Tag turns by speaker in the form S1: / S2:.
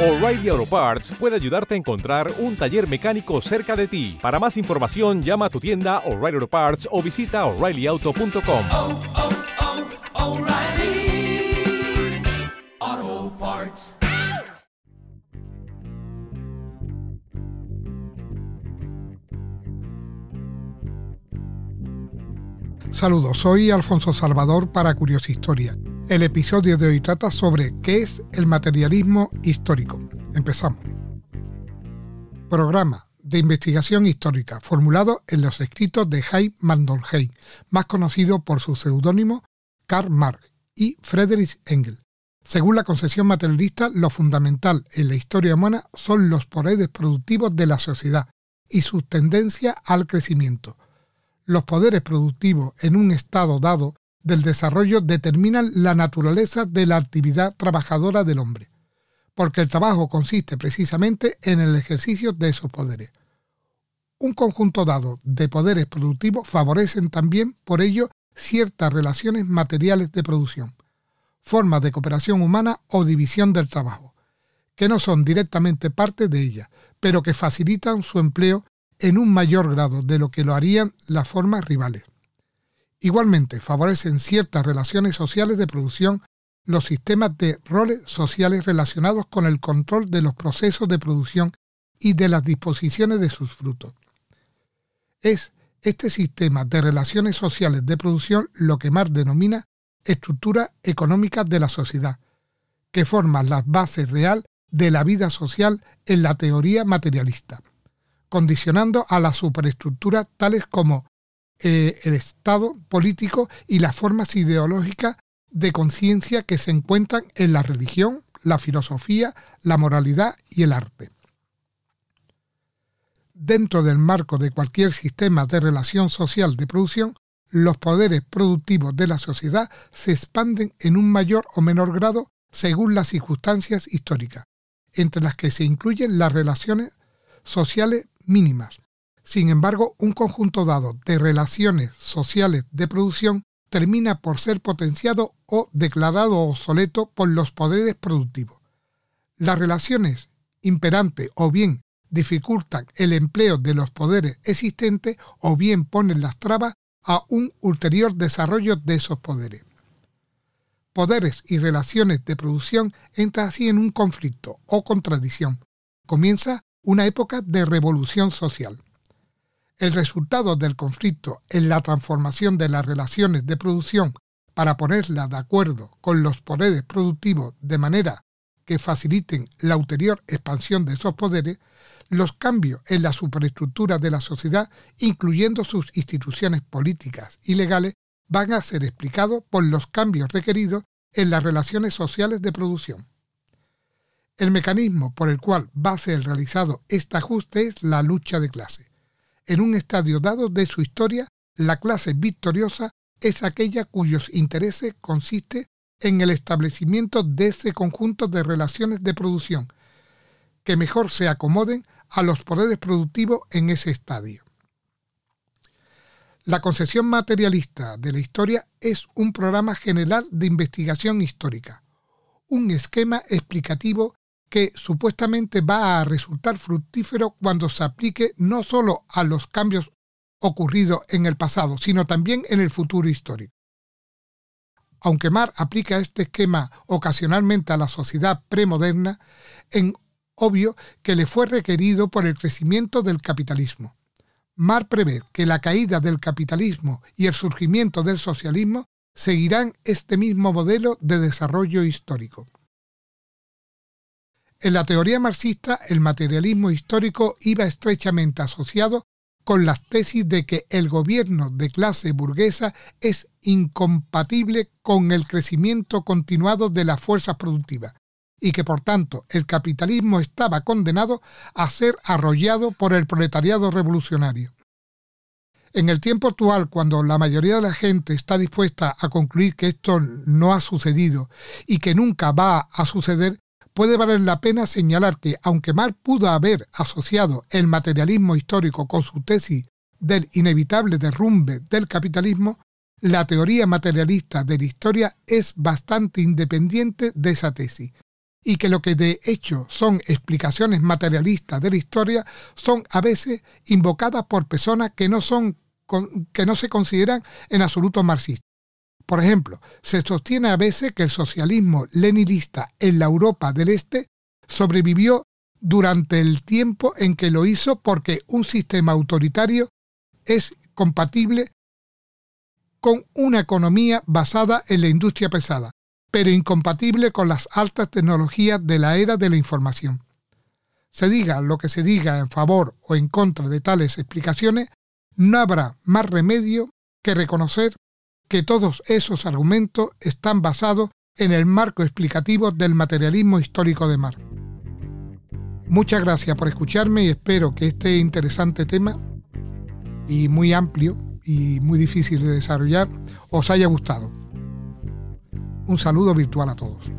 S1: O'Reilly Auto Parts puede ayudarte a encontrar un taller mecánico cerca de ti. Para más información, llama a tu tienda O'Reilly Auto Parts o visita oreillyauto.com.
S2: oh, oh, Parts.
S3: Saludos, soy Alfonso Salvador para Curiosa Historia. El episodio de hoy trata sobre qué es el materialismo histórico. Empezamos. Programa de investigación histórica formulado en los escritos de Jaime Mandolheim, más conocido por su seudónimo Karl Marx y Friedrich Engels. Según la concepción materialista, lo fundamental en la historia humana son los poderes productivos de la sociedad y su tendencia al crecimiento. Los poderes productivos en un estado dado del desarrollo determinan la naturaleza de la actividad trabajadora del hombre, porque el trabajo consiste precisamente en el ejercicio de esos poderes. Un conjunto dado de poderes productivos favorecen también, por ello, ciertas relaciones materiales de producción, formas de cooperación humana o división del trabajo, que no son directamente parte de ella, pero que facilitan su empleo en un mayor grado de lo que lo harían las formas rivales. Igualmente, favorecen ciertas relaciones sociales de producción los sistemas de roles sociales relacionados con el control de los procesos de producción y de las disposiciones de sus frutos. Es este sistema de relaciones sociales de producción lo que Marx denomina estructura económica de la sociedad, que forma las bases real de la vida social en la teoría materialista, condicionando a la superestructura tales como eh, el Estado político y las formas ideológicas de conciencia que se encuentran en la religión, la filosofía, la moralidad y el arte. Dentro del marco de cualquier sistema de relación social de producción, los poderes productivos de la sociedad se expanden en un mayor o menor grado según las circunstancias históricas, entre las que se incluyen las relaciones sociales mínimas. Sin embargo, un conjunto dado de relaciones sociales de producción termina por ser potenciado o declarado obsoleto por los poderes productivos. Las relaciones imperantes o bien dificultan el empleo de los poderes existentes o bien ponen las trabas a un ulterior desarrollo de esos poderes. Poderes y relaciones de producción entran así en un conflicto o contradicción. Comienza una época de revolución social. El resultado del conflicto en la transformación de las relaciones de producción para ponerlas de acuerdo con los poderes productivos de manera que faciliten la ulterior expansión de esos poderes, los cambios en la superestructura de la sociedad, incluyendo sus instituciones políticas y legales, van a ser explicados por los cambios requeridos en las relaciones sociales de producción. El mecanismo por el cual va a ser realizado este ajuste es la lucha de clase. En un estadio dado de su historia, la clase victoriosa es aquella cuyos intereses consiste en el establecimiento de ese conjunto de relaciones de producción que mejor se acomoden a los poderes productivos en ese estadio. La concepción materialista de la historia es un programa general de investigación histórica, un esquema explicativo que supuestamente va a resultar fructífero cuando se aplique no solo a los cambios ocurridos en el pasado, sino también en el futuro histórico. Aunque Marx aplica este esquema ocasionalmente a la sociedad premoderna, en obvio que le fue requerido por el crecimiento del capitalismo. Marx prevé que la caída del capitalismo y el surgimiento del socialismo seguirán este mismo modelo de desarrollo histórico. En la teoría marxista, el materialismo histórico iba estrechamente asociado con las tesis de que el gobierno de clase burguesa es incompatible con el crecimiento continuado de las fuerzas productivas y que por tanto el capitalismo estaba condenado a ser arrollado por el proletariado revolucionario. En el tiempo actual, cuando la mayoría de la gente está dispuesta a concluir que esto no ha sucedido y que nunca va a suceder, puede valer la pena señalar que, aunque Marx pudo haber asociado el materialismo histórico con su tesis del inevitable derrumbe del capitalismo, la teoría materialista de la historia es bastante independiente de esa tesis, y que lo que de hecho son explicaciones materialistas de la historia son a veces invocadas por personas que no, son, que no se consideran en absoluto marxistas. Por ejemplo, se sostiene a veces que el socialismo leninista en la Europa del Este sobrevivió durante el tiempo en que lo hizo porque un sistema autoritario es compatible con una economía basada en la industria pesada, pero incompatible con las altas tecnologías de la era de la información. Se diga lo que se diga en favor o en contra de tales explicaciones, no habrá más remedio que reconocer que todos esos argumentos están basados en el marco explicativo del materialismo histórico de Marx. Muchas gracias por escucharme y espero que este interesante tema y muy amplio y muy difícil de desarrollar os haya gustado. Un saludo virtual a todos.